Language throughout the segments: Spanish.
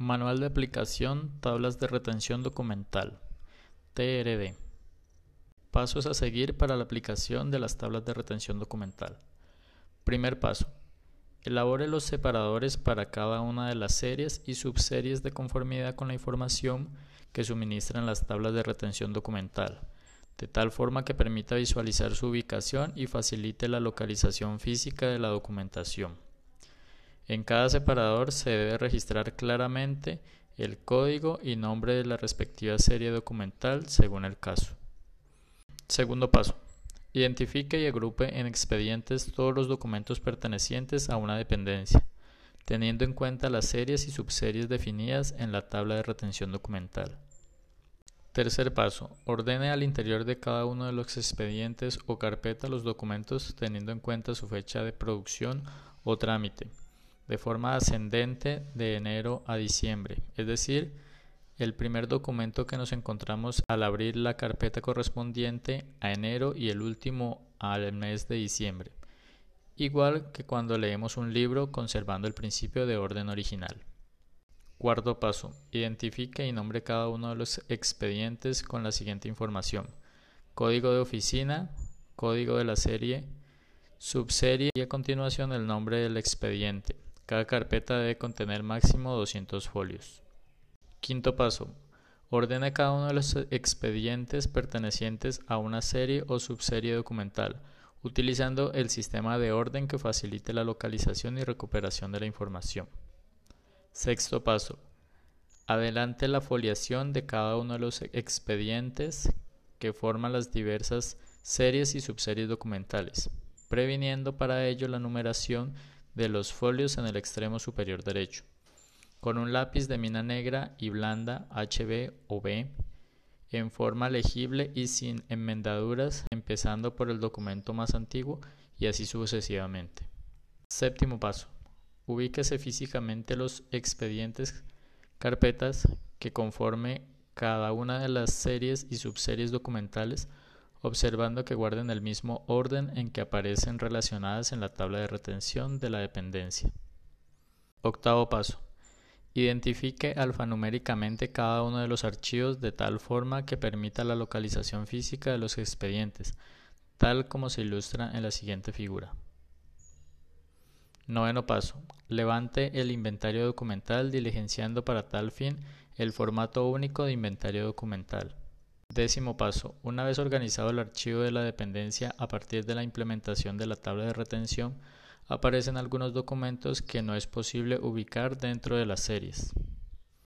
Manual de aplicación Tablas de retención documental TRD Pasos a seguir para la aplicación de las tablas de retención documental. Primer paso. Elabore los separadores para cada una de las series y subseries de conformidad con la información que suministran las tablas de retención documental, de tal forma que permita visualizar su ubicación y facilite la localización física de la documentación. En cada separador se debe registrar claramente el código y nombre de la respectiva serie documental según el caso. Segundo paso. Identifique y agrupe en expedientes todos los documentos pertenecientes a una dependencia, teniendo en cuenta las series y subseries definidas en la tabla de retención documental. Tercer paso. Ordene al interior de cada uno de los expedientes o carpeta los documentos teniendo en cuenta su fecha de producción o trámite de forma ascendente de enero a diciembre, es decir, el primer documento que nos encontramos al abrir la carpeta correspondiente a enero y el último al mes de diciembre, igual que cuando leemos un libro conservando el principio de orden original. Cuarto paso. Identifique y nombre cada uno de los expedientes con la siguiente información. Código de oficina, código de la serie, subserie y a continuación el nombre del expediente. Cada carpeta debe contener máximo 200 folios. Quinto paso. Ordene cada uno de los expedientes pertenecientes a una serie o subserie documental, utilizando el sistema de orden que facilite la localización y recuperación de la información. Sexto paso. Adelante la foliación de cada uno de los expedientes que forman las diversas series y subseries documentales, previniendo para ello la numeración de los folios en el extremo superior derecho. Con un lápiz de mina negra y blanda HB o B, en forma legible y sin enmendaduras, empezando por el documento más antiguo y así sucesivamente. Séptimo paso. Ubíquese físicamente los expedientes carpetas que conforme cada una de las series y subseries documentales observando que guarden el mismo orden en que aparecen relacionadas en la tabla de retención de la dependencia. Octavo paso. Identifique alfanuméricamente cada uno de los archivos de tal forma que permita la localización física de los expedientes, tal como se ilustra en la siguiente figura. Noveno paso. Levante el inventario documental diligenciando para tal fin el formato único de inventario documental. Décimo paso. Una vez organizado el archivo de la dependencia a partir de la implementación de la tabla de retención, aparecen algunos documentos que no es posible ubicar dentro de las series.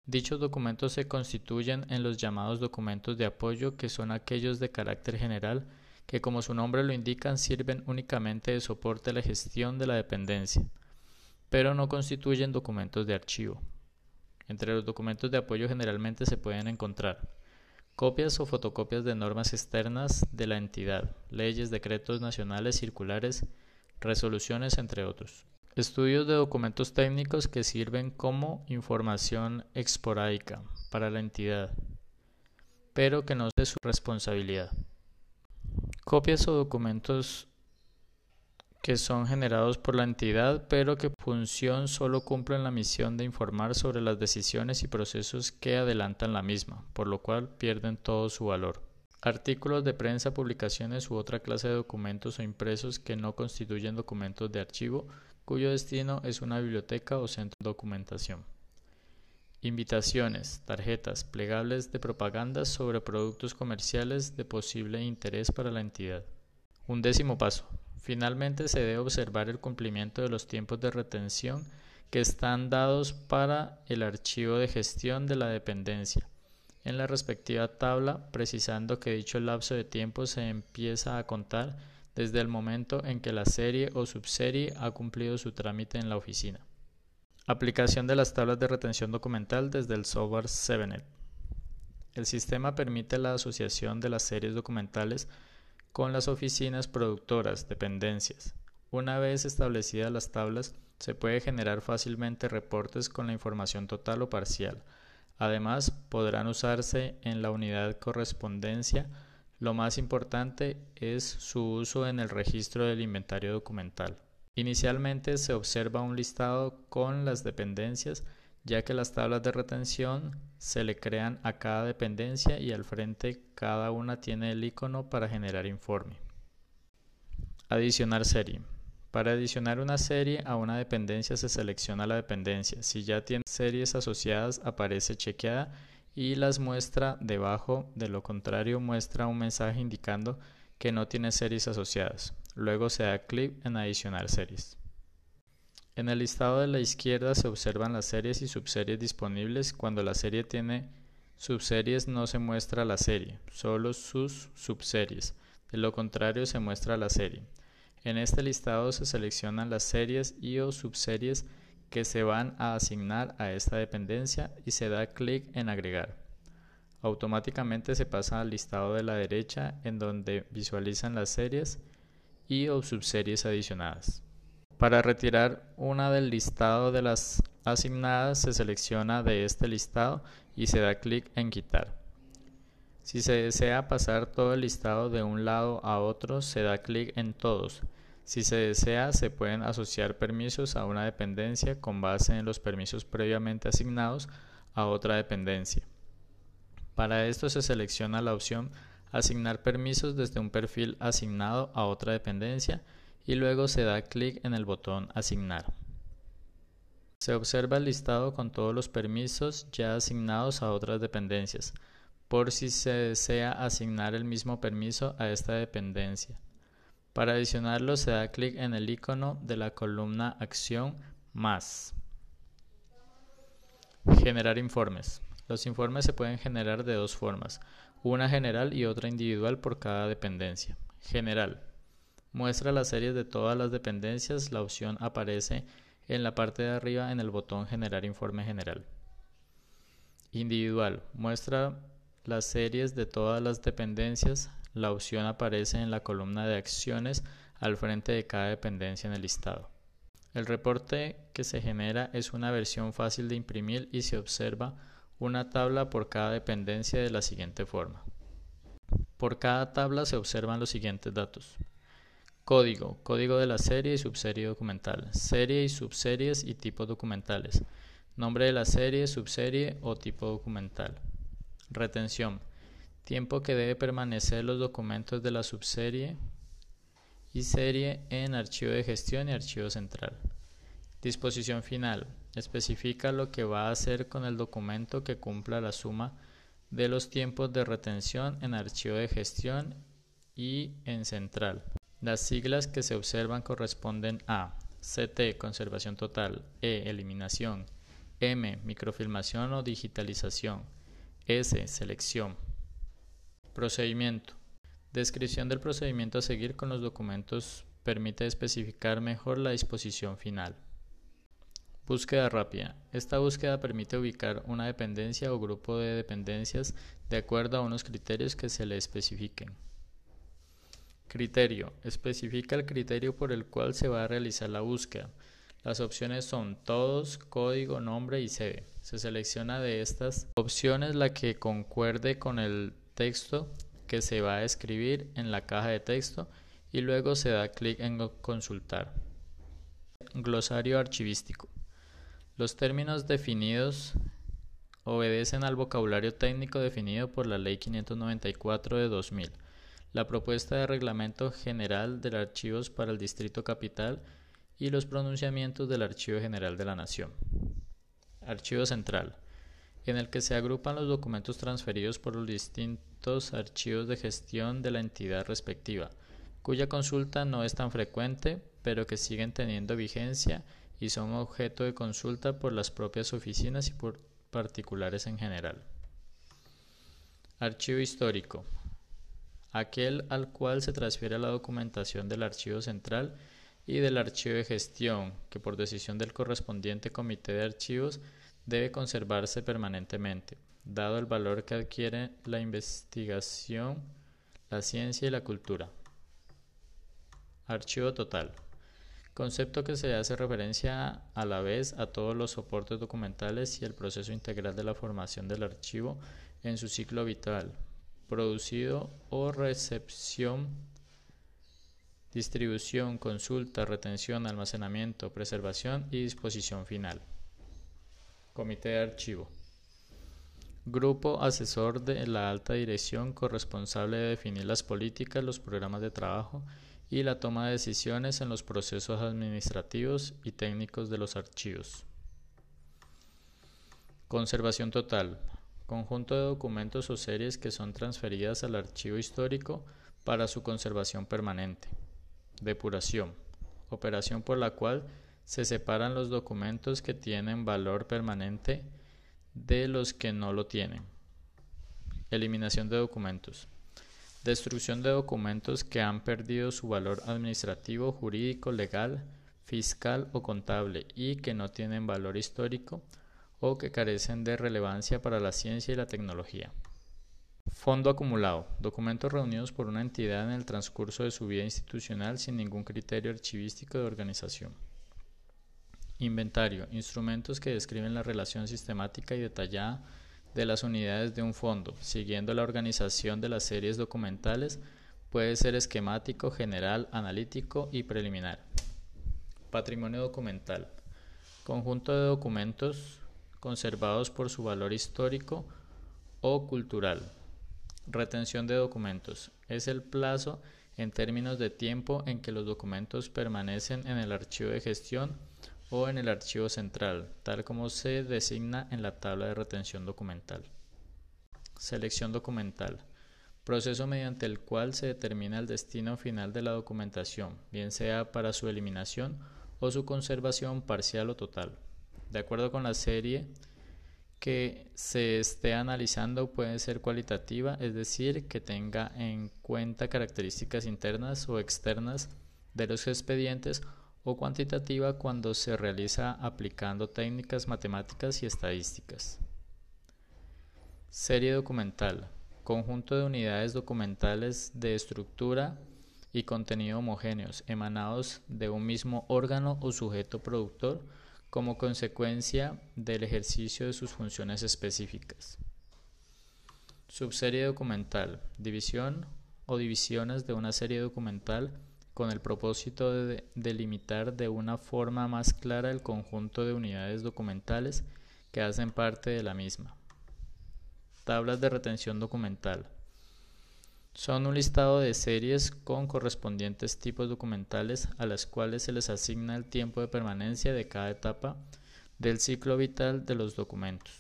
Dichos documentos se constituyen en los llamados documentos de apoyo, que son aquellos de carácter general que, como su nombre lo indican, sirven únicamente de soporte a la gestión de la dependencia, pero no constituyen documentos de archivo. Entre los documentos de apoyo generalmente se pueden encontrar Copias o fotocopias de normas externas de la entidad, leyes, decretos nacionales, circulares, resoluciones, entre otros. Estudios de documentos técnicos que sirven como información esporádica para la entidad, pero que no es de su responsabilidad. Copias o documentos que son generados por la entidad, pero que función solo cumplen la misión de informar sobre las decisiones y procesos que adelantan la misma, por lo cual pierden todo su valor. Artículos de prensa, publicaciones u otra clase de documentos o impresos que no constituyen documentos de archivo, cuyo destino es una biblioteca o centro de documentación. Invitaciones, tarjetas, plegables de propaganda sobre productos comerciales de posible interés para la entidad. Un décimo paso. Finalmente se debe observar el cumplimiento de los tiempos de retención que están dados para el archivo de gestión de la dependencia en la respectiva tabla, precisando que dicho lapso de tiempo se empieza a contar desde el momento en que la serie o subserie ha cumplido su trámite en la oficina. Aplicación de las tablas de retención documental desde el software 7 El sistema permite la asociación de las series documentales con las oficinas productoras, dependencias. Una vez establecidas las tablas, se puede generar fácilmente reportes con la información total o parcial. Además, podrán usarse en la unidad correspondencia. Lo más importante es su uso en el registro del inventario documental. Inicialmente se observa un listado con las dependencias, ya que las tablas de retención se le crean a cada dependencia y al frente cada una tiene el icono para generar informe. Adicionar serie. Para adicionar una serie a una dependencia se selecciona la dependencia. Si ya tiene series asociadas aparece chequeada y las muestra debajo, de lo contrario muestra un mensaje indicando que no tiene series asociadas. Luego se da clic en adicionar series. En el listado de la izquierda se observan las series y subseries disponibles. Cuando la serie tiene subseries no se muestra la serie, solo sus subseries. De lo contrario se muestra la serie. En este listado se seleccionan las series y o subseries que se van a asignar a esta dependencia y se da clic en agregar. Automáticamente se pasa al listado de la derecha en donde visualizan las series y o subseries adicionadas. Para retirar una del listado de las asignadas se selecciona de este listado y se da clic en quitar. Si se desea pasar todo el listado de un lado a otro se da clic en todos. Si se desea se pueden asociar permisos a una dependencia con base en los permisos previamente asignados a otra dependencia. Para esto se selecciona la opción Asignar permisos desde un perfil asignado a otra dependencia y luego se da clic en el botón Asignar. Se observa el listado con todos los permisos ya asignados a otras dependencias, por si se desea asignar el mismo permiso a esta dependencia. Para adicionarlo se da clic en el icono de la columna Acción más. Generar informes. Los informes se pueden generar de dos formas, una general y otra individual por cada dependencia. General. Muestra las series de todas las dependencias. La opción aparece en la parte de arriba en el botón Generar informe general. Individual. Muestra las series de todas las dependencias. La opción aparece en la columna de acciones al frente de cada dependencia en el listado. El reporte que se genera es una versión fácil de imprimir y se observa una tabla por cada dependencia de la siguiente forma. Por cada tabla se observan los siguientes datos. Código. Código de la serie y subserie documental. Serie y subseries y tipos documentales. Nombre de la serie, subserie o tipo documental. Retención. Tiempo que debe permanecer los documentos de la subserie y serie en archivo de gestión y archivo central. Disposición final. Especifica lo que va a hacer con el documento que cumpla la suma de los tiempos de retención en archivo de gestión y en central. Las siglas que se observan corresponden a CT, conservación total, E, eliminación, M, microfilmación o digitalización, S, selección. Procedimiento. Descripción del procedimiento a seguir con los documentos permite especificar mejor la disposición final. Búsqueda rápida. Esta búsqueda permite ubicar una dependencia o grupo de dependencias de acuerdo a unos criterios que se le especifiquen. Criterio. Especifica el criterio por el cual se va a realizar la búsqueda. Las opciones son todos, código, nombre y sede. Se selecciona de estas opciones la que concuerde con el texto que se va a escribir en la caja de texto y luego se da clic en consultar. Glosario archivístico. Los términos definidos obedecen al vocabulario técnico definido por la Ley 594 de 2000 la propuesta de reglamento general de archivos para el Distrito Capital y los pronunciamientos del Archivo General de la Nación. Archivo Central, en el que se agrupan los documentos transferidos por los distintos archivos de gestión de la entidad respectiva, cuya consulta no es tan frecuente, pero que siguen teniendo vigencia y son objeto de consulta por las propias oficinas y por particulares en general. Archivo histórico, aquel al cual se transfiere la documentación del archivo central y del archivo de gestión, que por decisión del correspondiente comité de archivos debe conservarse permanentemente, dado el valor que adquiere la investigación, la ciencia y la cultura. Archivo total. Concepto que se hace referencia a la vez a todos los soportes documentales y el proceso integral de la formación del archivo en su ciclo vital, producido o recepción, distribución, consulta, retención, almacenamiento, preservación y disposición final. Comité de archivo. Grupo asesor de la alta dirección corresponsable de definir las políticas, los programas de trabajo y la toma de decisiones en los procesos administrativos y técnicos de los archivos. Conservación total. Conjunto de documentos o series que son transferidas al archivo histórico para su conservación permanente. Depuración. Operación por la cual se separan los documentos que tienen valor permanente de los que no lo tienen. Eliminación de documentos. Destrucción de documentos que han perdido su valor administrativo, jurídico, legal, fiscal o contable y que no tienen valor histórico o que carecen de relevancia para la ciencia y la tecnología. Fondo acumulado. Documentos reunidos por una entidad en el transcurso de su vida institucional sin ningún criterio archivístico de organización. Inventario. Instrumentos que describen la relación sistemática y detallada de las unidades de un fondo, siguiendo la organización de las series documentales, puede ser esquemático, general, analítico y preliminar. Patrimonio documental. Conjunto de documentos conservados por su valor histórico o cultural. Retención de documentos. Es el plazo en términos de tiempo en que los documentos permanecen en el archivo de gestión o en el archivo central, tal como se designa en la tabla de retención documental. Selección documental. Proceso mediante el cual se determina el destino final de la documentación, bien sea para su eliminación o su conservación parcial o total. De acuerdo con la serie que se esté analizando puede ser cualitativa, es decir, que tenga en cuenta características internas o externas de los expedientes o cuantitativa cuando se realiza aplicando técnicas matemáticas y estadísticas. Serie documental. Conjunto de unidades documentales de estructura y contenido homogéneos, emanados de un mismo órgano o sujeto productor como consecuencia del ejercicio de sus funciones específicas. Subserie documental. División o divisiones de una serie documental con el propósito de delimitar de una forma más clara el conjunto de unidades documentales que hacen parte de la misma. Tablas de retención documental. Son un listado de series con correspondientes tipos documentales a las cuales se les asigna el tiempo de permanencia de cada etapa del ciclo vital de los documentos.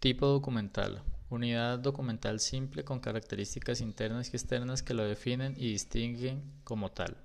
Tipo documental. Unidad documental simple con características internas y externas que lo definen y distinguen como tal.